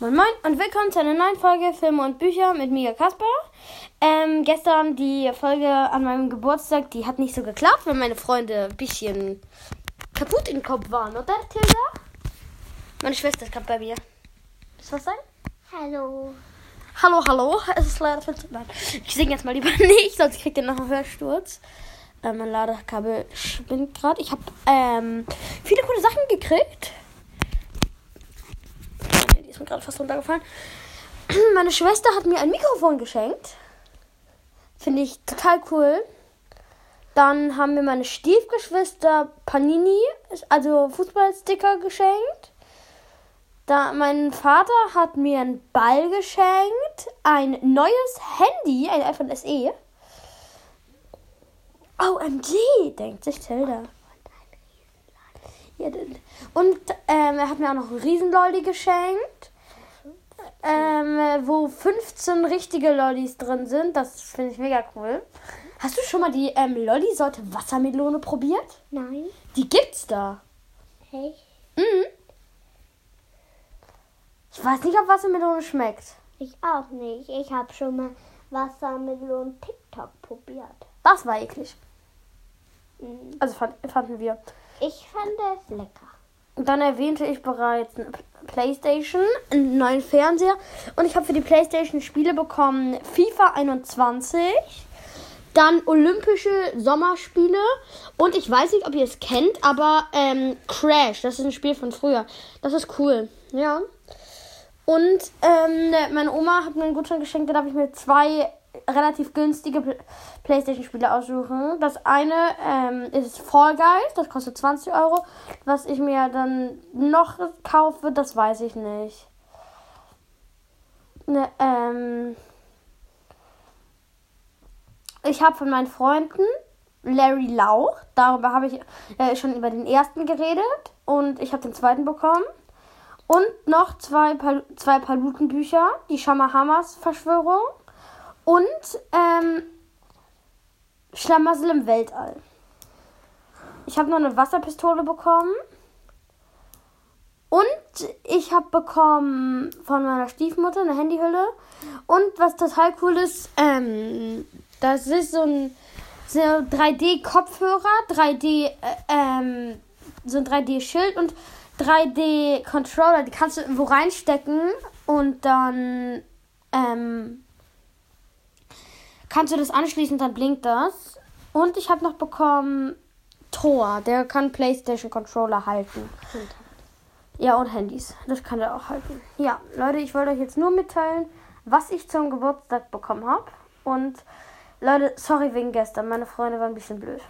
Moin Moin und willkommen zu einer neuen Folge Filme und Bücher mit mir, Kasper. Ähm, gestern die Folge an meinem Geburtstag, die hat nicht so geklappt, weil meine Freunde ein bisschen kaputt im Kopf waren, oder, Tilda? Meine Schwester ist gerade bei mir. Ist was sein? Hallo. Hallo, hallo. Es ist leider viel zu Nein, ich singe jetzt mal lieber nicht, sonst kriegt ihr noch einen Hörsturz. Äh, mein Ladekabel spinnt gerade. Ich habe ähm, viele coole Sachen gekriegt. Mir gerade fast runtergefallen. Meine Schwester hat mir ein Mikrofon geschenkt. Finde ich total cool. Dann haben mir meine Stiefgeschwister Panini, also Fußballsticker geschenkt. Da, mein Vater hat mir einen Ball geschenkt, ein neues Handy, ein iPhone SE. OMG, denkt sich Tilda. Und ähm, er hat mir auch noch einen Riesenlolli geschenkt, ähm, wo 15 richtige Lollis drin sind. Das finde ich mega cool. Hast du schon mal die ähm, Lolli-Sorte Wassermelone probiert? Nein. Die gibt's da. Hey. Mhm. Ich weiß nicht, ob Wassermelone schmeckt. Ich auch nicht. Ich habe schon mal Wassermelon TikTok probiert. Das war eklig. Mhm. Also fand, fanden wir. Ich fand es lecker. Dann erwähnte ich bereits eine Playstation, einen neuen Fernseher. Und ich habe für die Playstation Spiele bekommen FIFA 21. Dann Olympische Sommerspiele. Und ich weiß nicht, ob ihr es kennt, aber ähm, Crash. Das ist ein Spiel von früher. Das ist cool. Ja. Und ähm, meine Oma hat mir einen Gutschein geschenkt. Da darf ich mir zwei relativ günstige Pl- Playstation-Spiele aussuchen. Das eine ähm, ist Fall Guys. Das kostet 20 Euro. Was ich mir dann noch kaufe, das weiß ich nicht. Ne, ähm, ich habe von meinen Freunden Larry Lauch, darüber habe ich äh, schon über den ersten geredet und ich habe den zweiten bekommen. Und noch zwei, Pal zwei Palutenbücher, die Shamahamas Verschwörung und ähm, Schlamassel im Weltall. Ich habe noch eine Wasserpistole bekommen. Und ich habe bekommen von meiner Stiefmutter eine Handyhülle. Und was total cool ist, ähm, das ist so ein so 3D-Kopfhörer, 3D, äh, ähm, so ein 3D-Schild und 3D-Controller. Die kannst du irgendwo reinstecken und dann ähm, kannst du das anschließen, dann blinkt das. Und ich habe noch bekommen Thor, der kann PlayStation Controller halten. Ja, und Handys. Das kann er auch halten. Ja, Leute, ich wollte euch jetzt nur mitteilen, was ich zum Geburtstag bekommen habe. Und Leute, sorry wegen gestern. Meine Freunde waren ein bisschen blöd.